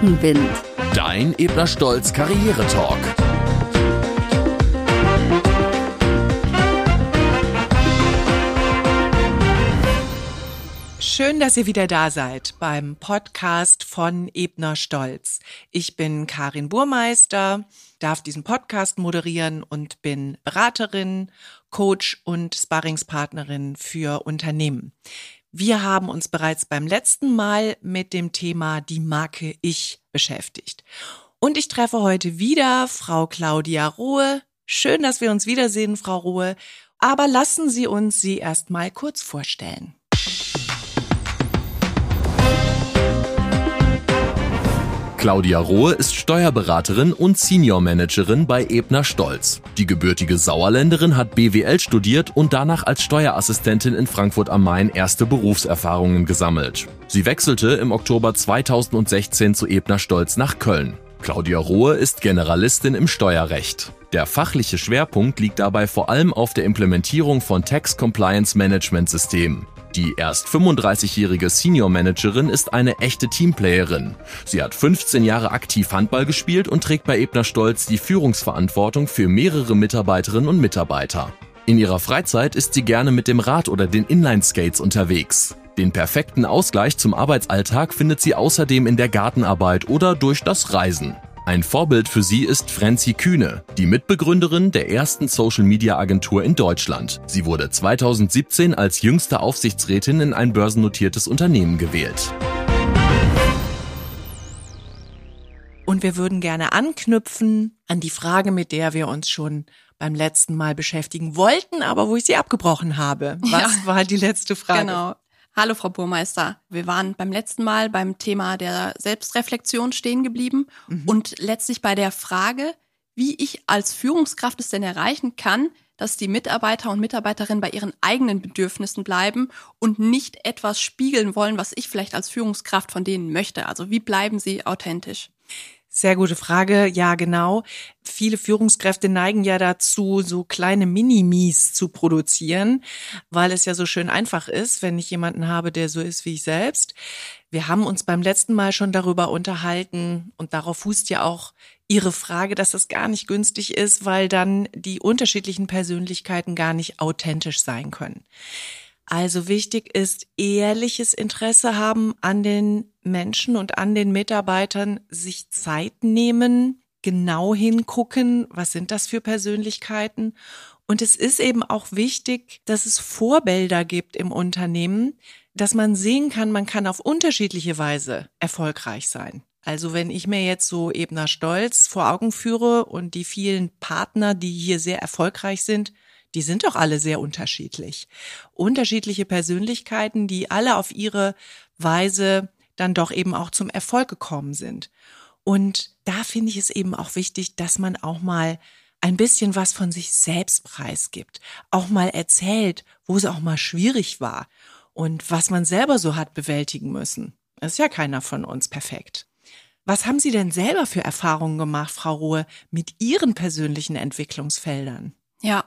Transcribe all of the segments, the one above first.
Rückenwind. Dein Ebner Stolz Karriere-Talk. Schön, dass ihr wieder da seid beim Podcast von Ebner Stolz. Ich bin Karin Burmeister, darf diesen Podcast moderieren und bin Beraterin, Coach und Sparringspartnerin für Unternehmen. Wir haben uns bereits beim letzten Mal mit dem Thema die Marke Ich beschäftigt. Und ich treffe heute wieder Frau Claudia Rohe. Schön, dass wir uns wiedersehen, Frau Rohe. Aber lassen Sie uns sie erst mal kurz vorstellen. Claudia Rohe ist Steuerberaterin und Senior Managerin bei Ebner Stolz. Die gebürtige Sauerländerin hat BWL studiert und danach als Steuerassistentin in Frankfurt am Main erste Berufserfahrungen gesammelt. Sie wechselte im Oktober 2016 zu Ebner Stolz nach Köln. Claudia Rohe ist Generalistin im Steuerrecht. Der fachliche Schwerpunkt liegt dabei vor allem auf der Implementierung von Tax Compliance Management Systemen. Die erst 35-jährige Senior Managerin ist eine echte Teamplayerin. Sie hat 15 Jahre aktiv Handball gespielt und trägt bei Ebner Stolz die Führungsverantwortung für mehrere Mitarbeiterinnen und Mitarbeiter. In ihrer Freizeit ist sie gerne mit dem Rad oder den Inline-Skates unterwegs. Den perfekten Ausgleich zum Arbeitsalltag findet sie außerdem in der Gartenarbeit oder durch das Reisen. Ein Vorbild für sie ist Franzi Kühne, die Mitbegründerin der ersten Social-Media-Agentur in Deutschland. Sie wurde 2017 als jüngste Aufsichtsrätin in ein börsennotiertes Unternehmen gewählt. Und wir würden gerne anknüpfen an die Frage, mit der wir uns schon beim letzten Mal beschäftigen wollten, aber wo ich sie abgebrochen habe. Was ja, war die letzte Frage? Genau. Hallo, Frau Burmeister. Wir waren beim letzten Mal beim Thema der Selbstreflexion stehen geblieben mhm. und letztlich bei der Frage, wie ich als Führungskraft es denn erreichen kann, dass die Mitarbeiter und Mitarbeiterinnen bei ihren eigenen Bedürfnissen bleiben und nicht etwas spiegeln wollen, was ich vielleicht als Führungskraft von denen möchte. Also wie bleiben sie authentisch? Sehr gute Frage. Ja, genau. Viele Führungskräfte neigen ja dazu, so kleine Minimis zu produzieren, weil es ja so schön einfach ist, wenn ich jemanden habe, der so ist wie ich selbst. Wir haben uns beim letzten Mal schon darüber unterhalten und darauf fußt ja auch Ihre Frage, dass das gar nicht günstig ist, weil dann die unterschiedlichen Persönlichkeiten gar nicht authentisch sein können. Also wichtig ist ehrliches Interesse haben an den Menschen und an den Mitarbeitern, sich Zeit nehmen, genau hingucken, was sind das für Persönlichkeiten. Und es ist eben auch wichtig, dass es Vorbilder gibt im Unternehmen, dass man sehen kann, man kann auf unterschiedliche Weise erfolgreich sein. Also wenn ich mir jetzt so Ebner Stolz vor Augen führe und die vielen Partner, die hier sehr erfolgreich sind, die sind doch alle sehr unterschiedlich. Unterschiedliche Persönlichkeiten, die alle auf ihre Weise dann doch eben auch zum Erfolg gekommen sind. Und da finde ich es eben auch wichtig, dass man auch mal ein bisschen was von sich selbst preisgibt, auch mal erzählt, wo es auch mal schwierig war und was man selber so hat bewältigen müssen. Das ist ja keiner von uns perfekt. Was haben Sie denn selber für Erfahrungen gemacht, Frau Ruhe, mit Ihren persönlichen Entwicklungsfeldern? Ja,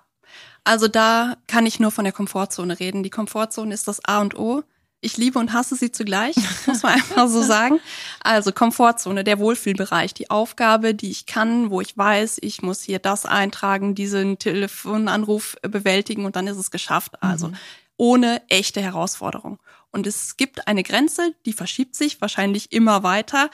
also da kann ich nur von der Komfortzone reden. Die Komfortzone ist das A und O. Ich liebe und hasse sie zugleich, muss man einfach so sagen. Also Komfortzone, der Wohlfühlbereich, die Aufgabe, die ich kann, wo ich weiß, ich muss hier das eintragen, diesen Telefonanruf bewältigen und dann ist es geschafft. Also mhm. ohne echte Herausforderung. Und es gibt eine Grenze, die verschiebt sich wahrscheinlich immer weiter.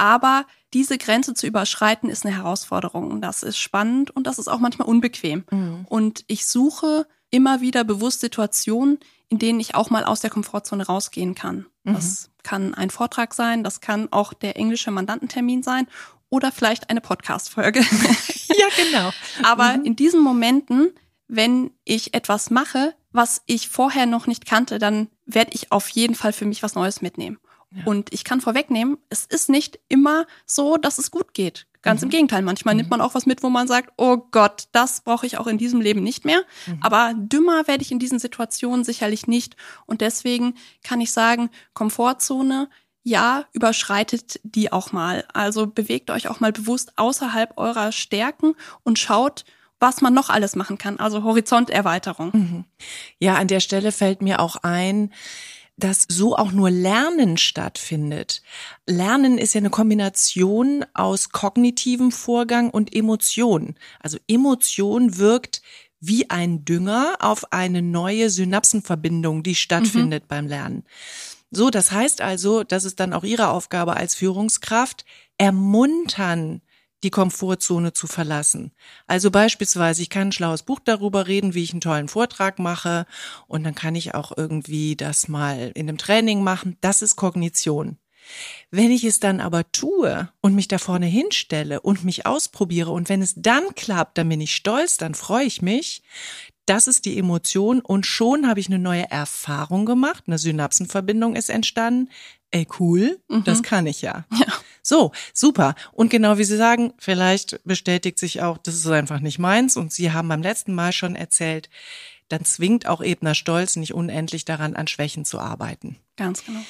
Aber diese Grenze zu überschreiten ist eine Herausforderung. Das ist spannend und das ist auch manchmal unbequem. Mhm. Und ich suche immer wieder bewusst Situationen, in denen ich auch mal aus der Komfortzone rausgehen kann. Mhm. Das kann ein Vortrag sein, das kann auch der englische Mandantentermin sein oder vielleicht eine Podcast-Folge. ja, genau. Aber mhm. in diesen Momenten, wenn ich etwas mache, was ich vorher noch nicht kannte, dann werde ich auf jeden Fall für mich was Neues mitnehmen. Und ich kann vorwegnehmen, es ist nicht immer so, dass es gut geht. Ganz mhm. im Gegenteil, manchmal mhm. nimmt man auch was mit, wo man sagt, oh Gott, das brauche ich auch in diesem Leben nicht mehr. Mhm. Aber dümmer werde ich in diesen Situationen sicherlich nicht. Und deswegen kann ich sagen, Komfortzone, ja, überschreitet die auch mal. Also bewegt euch auch mal bewusst außerhalb eurer Stärken und schaut, was man noch alles machen kann. Also Horizonterweiterung. Mhm. Ja, an der Stelle fällt mir auch ein, dass so auch nur Lernen stattfindet. Lernen ist ja eine Kombination aus kognitivem Vorgang und Emotion. Also Emotion wirkt wie ein Dünger auf eine neue Synapsenverbindung, die stattfindet mhm. beim Lernen. So, das heißt also, das ist dann auch Ihre Aufgabe als Führungskraft, ermuntern, die Komfortzone zu verlassen. Also beispielsweise, ich kann ein schlaues Buch darüber reden, wie ich einen tollen Vortrag mache und dann kann ich auch irgendwie das mal in einem Training machen. Das ist Kognition. Wenn ich es dann aber tue und mich da vorne hinstelle und mich ausprobiere und wenn es dann klappt, dann bin ich stolz, dann freue ich mich. Das ist die Emotion und schon habe ich eine neue Erfahrung gemacht, eine Synapsenverbindung ist entstanden. Ey, cool, mhm. das kann ich ja. ja. So, super. Und genau wie Sie sagen, vielleicht bestätigt sich auch, das ist einfach nicht meins. Und Sie haben beim letzten Mal schon erzählt, dann zwingt auch Ebner Stolz nicht unendlich daran, an Schwächen zu arbeiten. Ganz genau.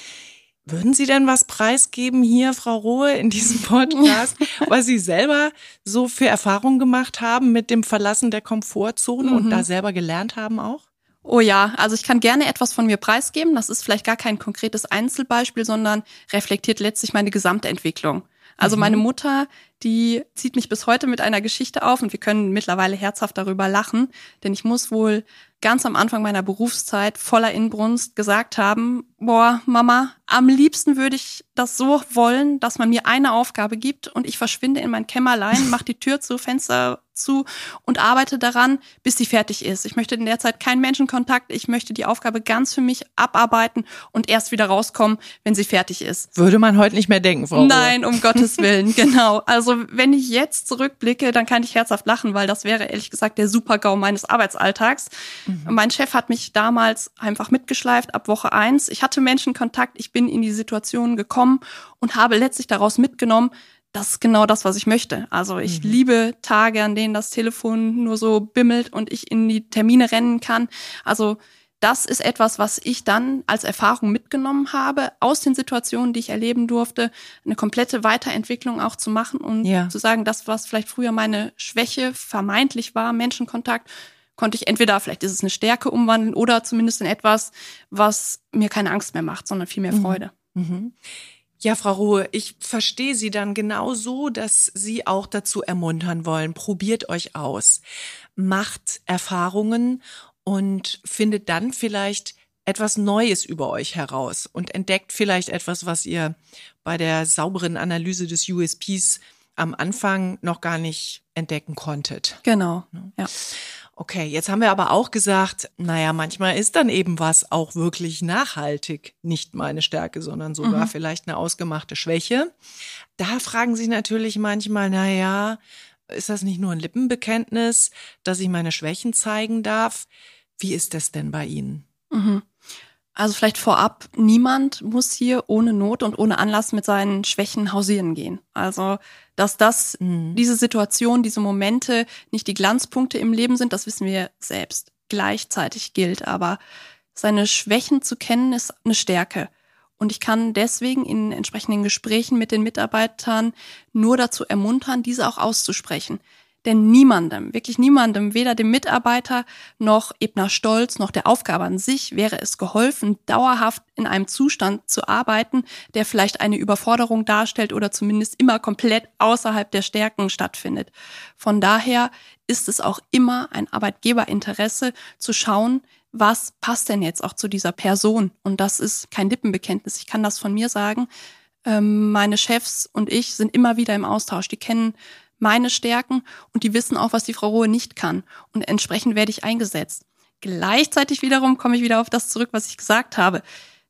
Würden Sie denn was preisgeben hier, Frau Rohe, in diesem Podcast, was Sie selber so für Erfahrungen gemacht haben mit dem Verlassen der Komfortzone mhm. und da selber gelernt haben auch? Oh ja, also ich kann gerne etwas von mir preisgeben. Das ist vielleicht gar kein konkretes Einzelbeispiel, sondern reflektiert letztlich meine Gesamtentwicklung. Also mhm. meine Mutter, die zieht mich bis heute mit einer Geschichte auf und wir können mittlerweile herzhaft darüber lachen, denn ich muss wohl ganz am Anfang meiner Berufszeit voller Inbrunst gesagt haben, boah, Mama, am liebsten würde ich das so wollen, dass man mir eine Aufgabe gibt und ich verschwinde in mein Kämmerlein, mach die Tür zu, Fenster zu und arbeite daran, bis sie fertig ist. Ich möchte in der Zeit keinen Menschenkontakt. Ich möchte die Aufgabe ganz für mich abarbeiten und erst wieder rauskommen, wenn sie fertig ist. Würde man heute nicht mehr denken, Frau Nein, um Gottes Willen, genau. Also wenn ich jetzt zurückblicke, dann kann ich herzhaft lachen, weil das wäre ehrlich gesagt der Supergau meines Arbeitsalltags. Mhm. Mein Chef hat mich damals einfach mitgeschleift ab Woche eins. Ich hatte Menschenkontakt, ich bin in die Situation gekommen und habe letztlich daraus mitgenommen, das ist genau das, was ich möchte. Also ich mhm. liebe Tage, an denen das Telefon nur so bimmelt und ich in die Termine rennen kann. Also das ist etwas, was ich dann als Erfahrung mitgenommen habe aus den Situationen, die ich erleben durfte, eine komplette Weiterentwicklung auch zu machen und ja. zu sagen, das, was vielleicht früher meine Schwäche vermeintlich war, Menschenkontakt, konnte ich entweder, vielleicht ist es eine Stärke umwandeln oder zumindest in etwas, was mir keine Angst mehr macht, sondern viel mehr mhm. Freude. Mhm. Ja, Frau Ruhe, ich verstehe Sie dann genau so, dass Sie auch dazu ermuntern wollen. Probiert euch aus. Macht Erfahrungen und findet dann vielleicht etwas Neues über euch heraus und entdeckt vielleicht etwas, was ihr bei der sauberen Analyse des USPs am Anfang noch gar nicht entdecken konntet. Genau. Ja. Okay, jetzt haben wir aber auch gesagt, naja, manchmal ist dann eben was auch wirklich nachhaltig nicht meine Stärke, sondern sogar mhm. vielleicht eine ausgemachte Schwäche. Da fragen sich natürlich manchmal, naja, ist das nicht nur ein Lippenbekenntnis, dass ich meine Schwächen zeigen darf? Wie ist das denn bei Ihnen? Mhm. Also vielleicht vorab, niemand muss hier ohne Not und ohne Anlass mit seinen Schwächen hausieren gehen. Also, dass das, mhm. diese Situation, diese Momente nicht die Glanzpunkte im Leben sind, das wissen wir selbst. Gleichzeitig gilt aber, seine Schwächen zu kennen, ist eine Stärke. Und ich kann deswegen in entsprechenden Gesprächen mit den Mitarbeitern nur dazu ermuntern, diese auch auszusprechen. Denn niemandem, wirklich niemandem, weder dem Mitarbeiter noch Ebner Stolz noch der Aufgabe an sich wäre es geholfen, dauerhaft in einem Zustand zu arbeiten, der vielleicht eine Überforderung darstellt oder zumindest immer komplett außerhalb der Stärken stattfindet. Von daher ist es auch immer ein Arbeitgeberinteresse zu schauen, was passt denn jetzt auch zu dieser Person? Und das ist kein Lippenbekenntnis. Ich kann das von mir sagen. Ähm, meine Chefs und ich sind immer wieder im Austausch. Die kennen meine Stärken und die wissen auch, was die Frau Rohe nicht kann. Und entsprechend werde ich eingesetzt. Gleichzeitig wiederum komme ich wieder auf das zurück, was ich gesagt habe.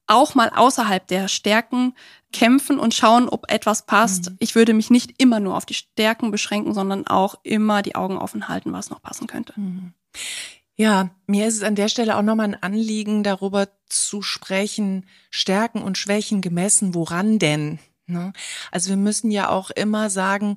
Auch mal außerhalb der Stärken kämpfen und schauen, ob etwas passt. Mhm. Ich würde mich nicht immer nur auf die Stärken beschränken, sondern auch immer die Augen offen halten, was noch passen könnte. Mhm. Ja, mir ist es an der Stelle auch nochmal ein Anliegen, darüber zu sprechen, Stärken und Schwächen gemessen, woran denn? Ne? Also wir müssen ja auch immer sagen,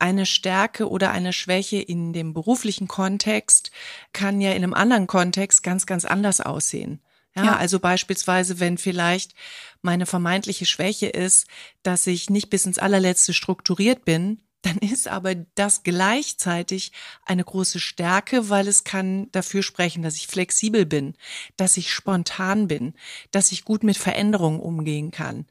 eine Stärke oder eine Schwäche in dem beruflichen Kontext kann ja in einem anderen Kontext ganz, ganz anders aussehen. Ja, ja, also beispielsweise, wenn vielleicht meine vermeintliche Schwäche ist, dass ich nicht bis ins allerletzte strukturiert bin, dann ist aber das gleichzeitig eine große Stärke, weil es kann dafür sprechen, dass ich flexibel bin, dass ich spontan bin, dass ich gut mit Veränderungen umgehen kann.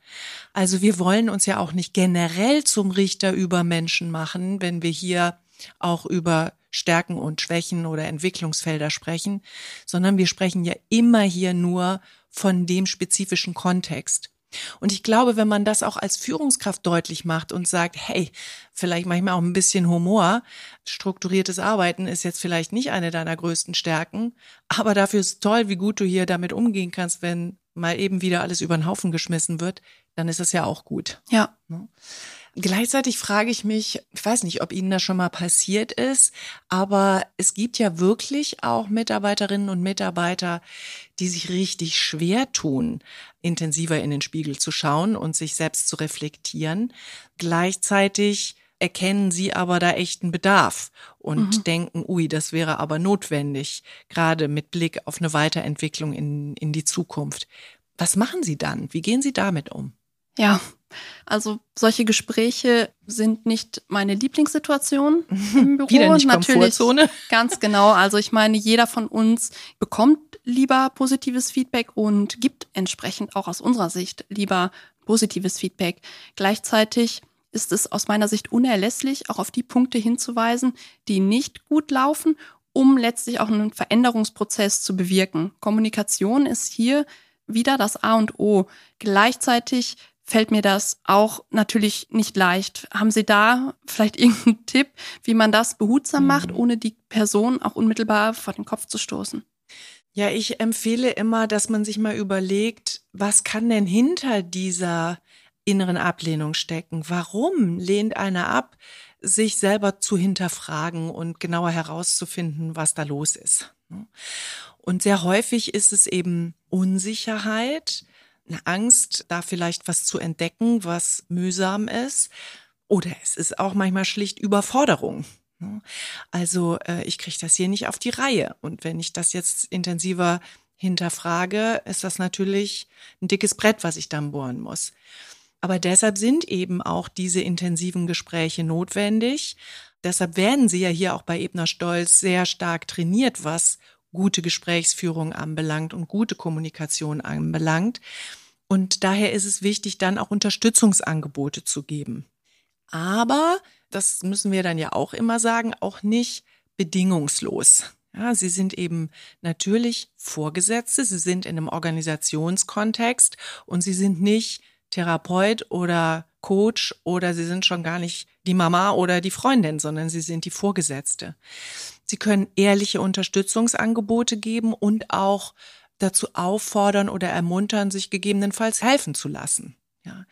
Also wir wollen uns ja auch nicht generell zum Richter über Menschen machen, wenn wir hier auch über Stärken und Schwächen oder Entwicklungsfelder sprechen, sondern wir sprechen ja immer hier nur von dem spezifischen Kontext. Und ich glaube, wenn man das auch als Führungskraft deutlich macht und sagt, hey, vielleicht manchmal auch ein bisschen Humor, strukturiertes Arbeiten ist jetzt vielleicht nicht eine deiner größten Stärken, aber dafür ist toll, wie gut du hier damit umgehen kannst, wenn mal eben wieder alles über den Haufen geschmissen wird, dann ist es ja auch gut. Ja. Ne? Gleichzeitig frage ich mich, ich weiß nicht, ob Ihnen das schon mal passiert ist, aber es gibt ja wirklich auch Mitarbeiterinnen und Mitarbeiter, die sich richtig schwer tun, intensiver in den Spiegel zu schauen und sich selbst zu reflektieren. Gleichzeitig erkennen sie aber da echten Bedarf und mhm. denken, ui, das wäre aber notwendig, gerade mit Blick auf eine Weiterentwicklung in, in die Zukunft. Was machen Sie dann? Wie gehen Sie damit um? Ja, also solche Gespräche sind nicht meine Lieblingssituation im Büro. Wieder nicht Natürlich, Komfortzone. Ganz genau. Also ich meine, jeder von uns bekommt lieber positives Feedback und gibt entsprechend auch aus unserer Sicht lieber positives Feedback. Gleichzeitig ist es aus meiner Sicht unerlässlich, auch auf die Punkte hinzuweisen, die nicht gut laufen, um letztlich auch einen Veränderungsprozess zu bewirken. Kommunikation ist hier wieder das A und O. Gleichzeitig fällt mir das auch natürlich nicht leicht. Haben Sie da vielleicht irgendeinen Tipp, wie man das behutsam macht, mhm. ohne die Person auch unmittelbar vor den Kopf zu stoßen? Ja, ich empfehle immer, dass man sich mal überlegt, was kann denn hinter dieser inneren Ablehnung stecken? Warum lehnt einer ab, sich selber zu hinterfragen und genauer herauszufinden, was da los ist? Und sehr häufig ist es eben Unsicherheit, eine Angst, da vielleicht was zu entdecken, was mühsam ist. Oder es ist auch manchmal schlicht Überforderung. Ne? Also äh, ich kriege das hier nicht auf die Reihe. Und wenn ich das jetzt intensiver hinterfrage, ist das natürlich ein dickes Brett, was ich dann bohren muss. Aber deshalb sind eben auch diese intensiven Gespräche notwendig. Deshalb werden sie ja hier auch bei Ebner Stolz sehr stark trainiert, was gute Gesprächsführung anbelangt und gute Kommunikation anbelangt. Und daher ist es wichtig, dann auch Unterstützungsangebote zu geben. Aber, das müssen wir dann ja auch immer sagen, auch nicht bedingungslos. Ja, sie sind eben natürlich Vorgesetzte, sie sind in einem Organisationskontext und sie sind nicht Therapeut oder Coach oder sie sind schon gar nicht die Mama oder die Freundin, sondern sie sind die Vorgesetzte. Sie können ehrliche Unterstützungsangebote geben und auch dazu auffordern oder ermuntern, sich gegebenenfalls helfen zu lassen. Ja.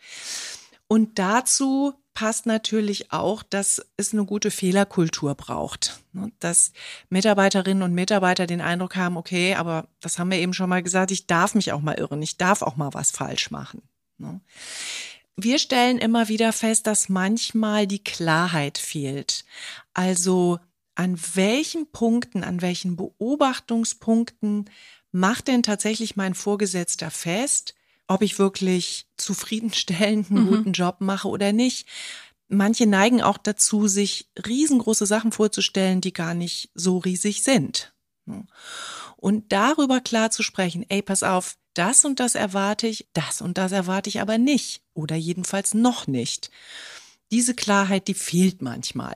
Und dazu passt natürlich auch, dass es eine gute Fehlerkultur braucht. Ne, dass Mitarbeiterinnen und Mitarbeiter den Eindruck haben, okay, aber das haben wir eben schon mal gesagt, ich darf mich auch mal irren, ich darf auch mal was falsch machen. Ne. Wir stellen immer wieder fest, dass manchmal die Klarheit fehlt. Also an welchen Punkten, an welchen Beobachtungspunkten macht denn tatsächlich mein Vorgesetzter fest, ob ich wirklich zufriedenstellenden, mhm. guten Job mache oder nicht? Manche neigen auch dazu, sich riesengroße Sachen vorzustellen, die gar nicht so riesig sind. Und darüber klar zu sprechen, ey, pass auf, das und das erwarte ich, das und das erwarte ich aber nicht oder jedenfalls noch nicht. Diese Klarheit, die fehlt manchmal.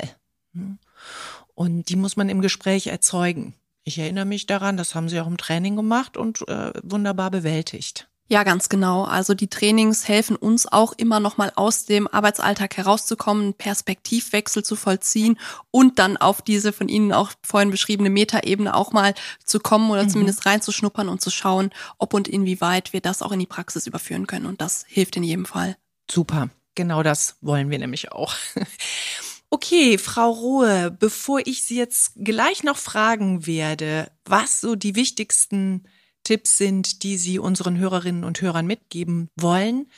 Und die muss man im Gespräch erzeugen. Ich erinnere mich daran, das haben sie auch im Training gemacht und äh, wunderbar bewältigt. Ja, ganz genau. Also die Trainings helfen uns auch immer noch mal aus dem Arbeitsalltag herauszukommen, Perspektivwechsel zu vollziehen und dann auf diese von Ihnen auch vorhin beschriebene Metaebene auch mal zu kommen oder mhm. zumindest reinzuschnuppern und zu schauen, ob und inwieweit wir das auch in die Praxis überführen können. Und das hilft in jedem Fall. Super. Genau das wollen wir nämlich auch. Okay, Frau Rohe, bevor ich Sie jetzt gleich noch fragen werde, was so die wichtigsten Tipps sind, die Sie unseren Hörerinnen und Hörern mitgeben wollen,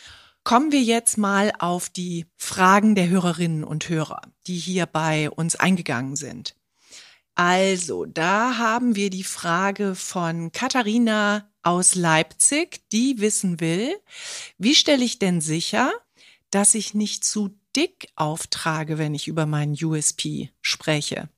kommen wir jetzt mal auf die Fragen der Hörerinnen und Hörer, die hier bei uns eingegangen sind. Also, da haben wir die Frage von Katharina aus Leipzig, die wissen will, wie stelle ich denn sicher, dass ich nicht zu dick auftrage, wenn ich über meinen USP spreche.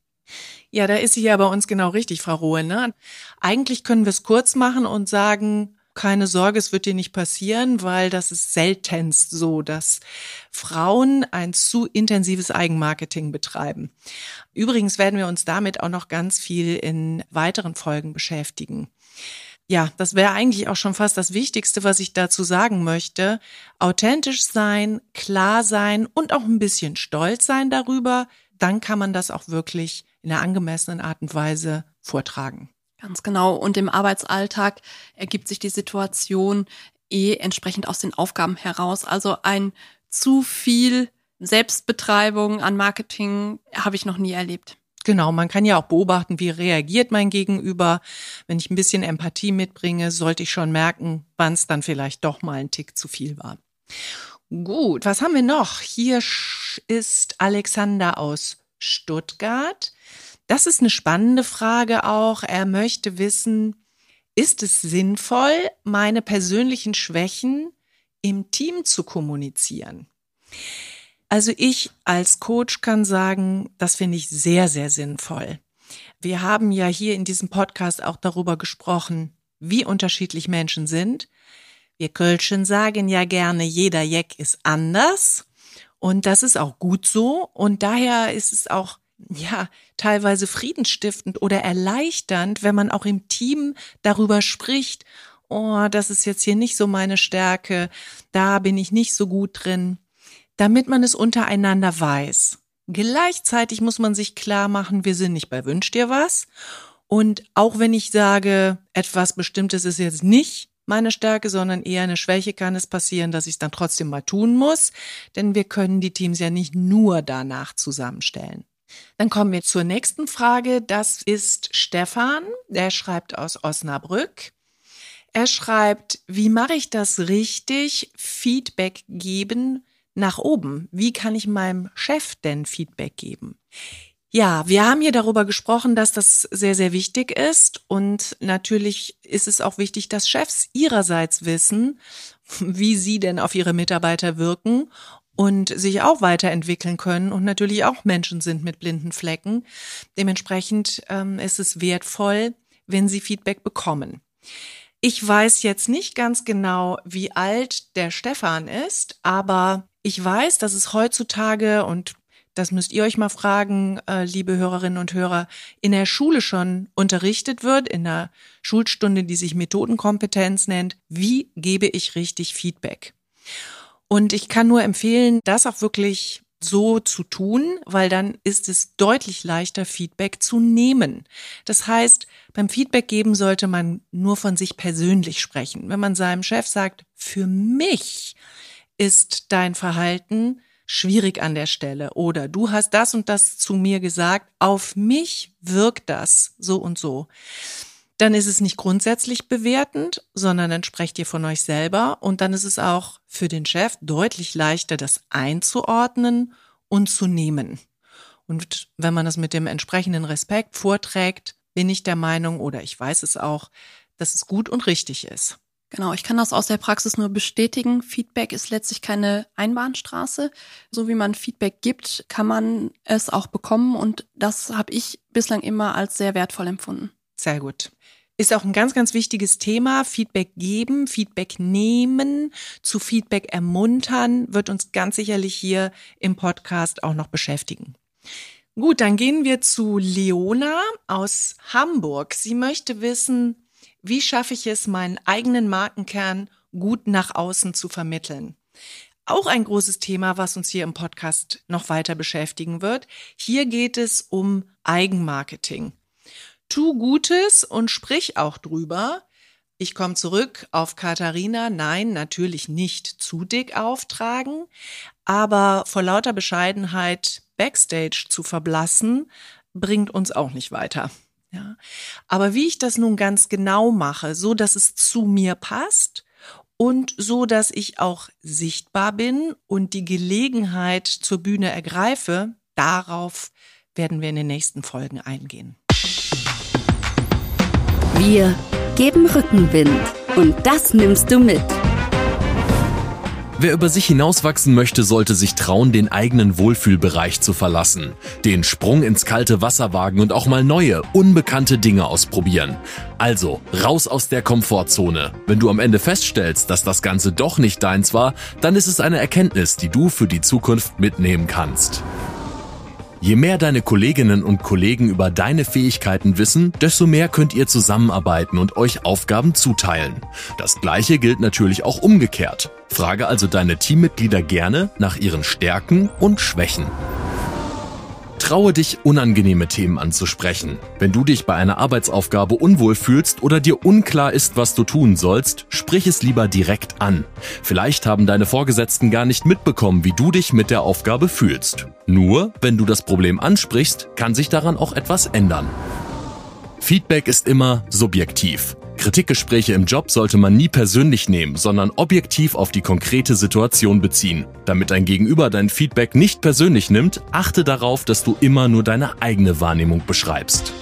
Ja, da ist sie ja bei uns genau richtig, Frau Rohe. Ne? Eigentlich können wir es kurz machen und sagen, keine Sorge, es wird dir nicht passieren, weil das ist seltenst so, dass Frauen ein zu intensives Eigenmarketing betreiben. Übrigens werden wir uns damit auch noch ganz viel in weiteren Folgen beschäftigen. Ja, das wäre eigentlich auch schon fast das Wichtigste, was ich dazu sagen möchte. Authentisch sein, klar sein und auch ein bisschen stolz sein darüber, dann kann man das auch wirklich in einer angemessenen Art und Weise vortragen. Ganz genau. Und im Arbeitsalltag ergibt sich die Situation eh entsprechend aus den Aufgaben heraus. Also ein zu viel Selbstbetreibung an Marketing habe ich noch nie erlebt. Genau, man kann ja auch beobachten, wie reagiert mein Gegenüber. Wenn ich ein bisschen Empathie mitbringe, sollte ich schon merken, wann es dann vielleicht doch mal ein Tick zu viel war. Gut, was haben wir noch? Hier ist Alexander aus Stuttgart. Das ist eine spannende Frage auch. Er möchte wissen, ist es sinnvoll, meine persönlichen Schwächen im Team zu kommunizieren? Also ich als Coach kann sagen, das finde ich sehr, sehr sinnvoll. Wir haben ja hier in diesem Podcast auch darüber gesprochen, wie unterschiedlich Menschen sind. Wir Kölschen sagen ja gerne, jeder Jeck ist anders. Und das ist auch gut so. Und daher ist es auch ja, teilweise friedensstiftend oder erleichternd, wenn man auch im Team darüber spricht, oh, das ist jetzt hier nicht so meine Stärke, da bin ich nicht so gut drin, damit man es untereinander weiß. Gleichzeitig muss man sich klar machen, wir sind nicht bei Wünsch dir was. Und auch wenn ich sage, etwas Bestimmtes ist jetzt nicht meine Stärke, sondern eher eine Schwäche, kann es passieren, dass ich es dann trotzdem mal tun muss. Denn wir können die Teams ja nicht nur danach zusammenstellen. Dann kommen wir zur nächsten Frage. Das ist Stefan. Der schreibt aus Osnabrück. Er schreibt, wie mache ich das richtig? Feedback geben nach oben. Wie kann ich meinem Chef denn Feedback geben? Ja, wir haben hier darüber gesprochen, dass das sehr, sehr wichtig ist. Und natürlich ist es auch wichtig, dass Chefs ihrerseits wissen, wie sie denn auf ihre Mitarbeiter wirken und sich auch weiterentwickeln können und natürlich auch Menschen sind mit blinden Flecken. Dementsprechend ähm, ist es wertvoll, wenn sie Feedback bekommen. Ich weiß jetzt nicht ganz genau, wie alt der Stefan ist, aber ich weiß, dass es heutzutage und das müsst ihr euch mal fragen, äh, liebe Hörerinnen und Hörer, in der Schule schon unterrichtet wird, in der Schulstunde, die sich Methodenkompetenz nennt, wie gebe ich richtig Feedback? Und ich kann nur empfehlen, das auch wirklich so zu tun, weil dann ist es deutlich leichter, Feedback zu nehmen. Das heißt, beim Feedback geben sollte man nur von sich persönlich sprechen. Wenn man seinem Chef sagt, für mich ist dein Verhalten schwierig an der Stelle oder du hast das und das zu mir gesagt, auf mich wirkt das so und so dann ist es nicht grundsätzlich bewertend, sondern dann sprecht ihr von euch selber und dann ist es auch für den Chef deutlich leichter, das einzuordnen und zu nehmen. Und wenn man das mit dem entsprechenden Respekt vorträgt, bin ich der Meinung oder ich weiß es auch, dass es gut und richtig ist. Genau, ich kann das aus der Praxis nur bestätigen. Feedback ist letztlich keine Einbahnstraße. So wie man Feedback gibt, kann man es auch bekommen und das habe ich bislang immer als sehr wertvoll empfunden. Sehr gut. Ist auch ein ganz, ganz wichtiges Thema. Feedback geben, Feedback nehmen, zu Feedback ermuntern, wird uns ganz sicherlich hier im Podcast auch noch beschäftigen. Gut, dann gehen wir zu Leona aus Hamburg. Sie möchte wissen, wie schaffe ich es, meinen eigenen Markenkern gut nach außen zu vermitteln? Auch ein großes Thema, was uns hier im Podcast noch weiter beschäftigen wird. Hier geht es um Eigenmarketing. Tu Gutes und sprich auch drüber. Ich komme zurück auf Katharina. Nein, natürlich nicht zu dick auftragen, aber vor lauter Bescheidenheit Backstage zu verblassen, bringt uns auch nicht weiter. Ja. Aber wie ich das nun ganz genau mache, so dass es zu mir passt und so dass ich auch sichtbar bin und die Gelegenheit zur Bühne ergreife, darauf werden wir in den nächsten Folgen eingehen. Wir geben Rückenwind und das nimmst du mit. Wer über sich hinauswachsen möchte, sollte sich trauen, den eigenen Wohlfühlbereich zu verlassen. Den Sprung ins kalte Wasser wagen und auch mal neue, unbekannte Dinge ausprobieren. Also, raus aus der Komfortzone. Wenn du am Ende feststellst, dass das Ganze doch nicht deins war, dann ist es eine Erkenntnis, die du für die Zukunft mitnehmen kannst. Je mehr deine Kolleginnen und Kollegen über deine Fähigkeiten wissen, desto mehr könnt ihr zusammenarbeiten und euch Aufgaben zuteilen. Das gleiche gilt natürlich auch umgekehrt. Frage also deine Teammitglieder gerne nach ihren Stärken und Schwächen. Traue dich, unangenehme Themen anzusprechen. Wenn du dich bei einer Arbeitsaufgabe unwohl fühlst oder dir unklar ist, was du tun sollst, sprich es lieber direkt an. Vielleicht haben deine Vorgesetzten gar nicht mitbekommen, wie du dich mit der Aufgabe fühlst. Nur, wenn du das Problem ansprichst, kann sich daran auch etwas ändern. Feedback ist immer subjektiv. Kritikgespräche im Job sollte man nie persönlich nehmen, sondern objektiv auf die konkrete Situation beziehen. Damit dein Gegenüber dein Feedback nicht persönlich nimmt, achte darauf, dass du immer nur deine eigene Wahrnehmung beschreibst.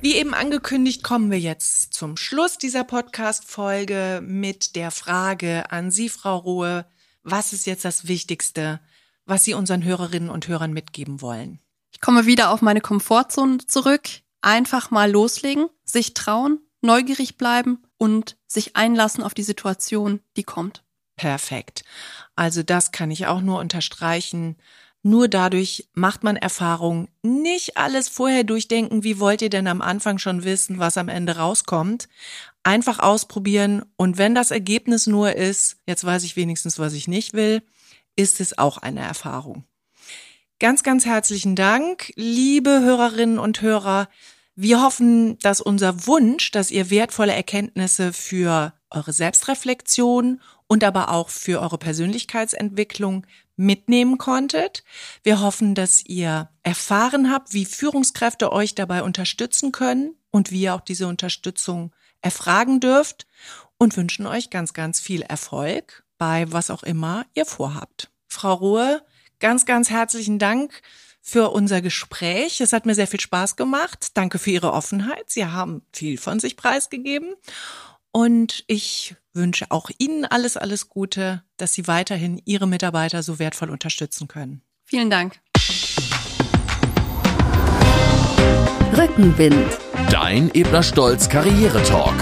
Wie eben angekündigt, kommen wir jetzt zum Schluss dieser Podcast-Folge mit der Frage an Sie, Frau Ruhe. Was ist jetzt das Wichtigste, was Sie unseren Hörerinnen und Hörern mitgeben wollen? Ich komme wieder auf meine Komfortzone zurück. Einfach mal loslegen, sich trauen, neugierig bleiben und sich einlassen auf die Situation, die kommt. Perfekt. Also das kann ich auch nur unterstreichen. Nur dadurch macht man Erfahrung. Nicht alles vorher durchdenken, wie wollt ihr denn am Anfang schon wissen, was am Ende rauskommt. Einfach ausprobieren und wenn das Ergebnis nur ist, jetzt weiß ich wenigstens, was ich nicht will, ist es auch eine Erfahrung. Ganz, ganz herzlichen Dank, liebe Hörerinnen und Hörer. Wir hoffen, dass unser Wunsch, dass ihr wertvolle Erkenntnisse für eure Selbstreflexion und aber auch für eure Persönlichkeitsentwicklung mitnehmen konntet. Wir hoffen, dass ihr erfahren habt, wie Führungskräfte euch dabei unterstützen können und wie ihr auch diese Unterstützung erfragen dürft und wünschen euch ganz, ganz viel Erfolg bei was auch immer ihr vorhabt. Frau Ruhe, ganz, ganz herzlichen Dank für unser Gespräch. Es hat mir sehr viel Spaß gemacht. Danke für Ihre Offenheit. Sie haben viel von sich preisgegeben. Und ich wünsche auch Ihnen alles, alles Gute, dass Sie weiterhin Ihre Mitarbeiter so wertvoll unterstützen können. Vielen Dank. Rückenwind. Dein Ebner Stolz Karriere Talk.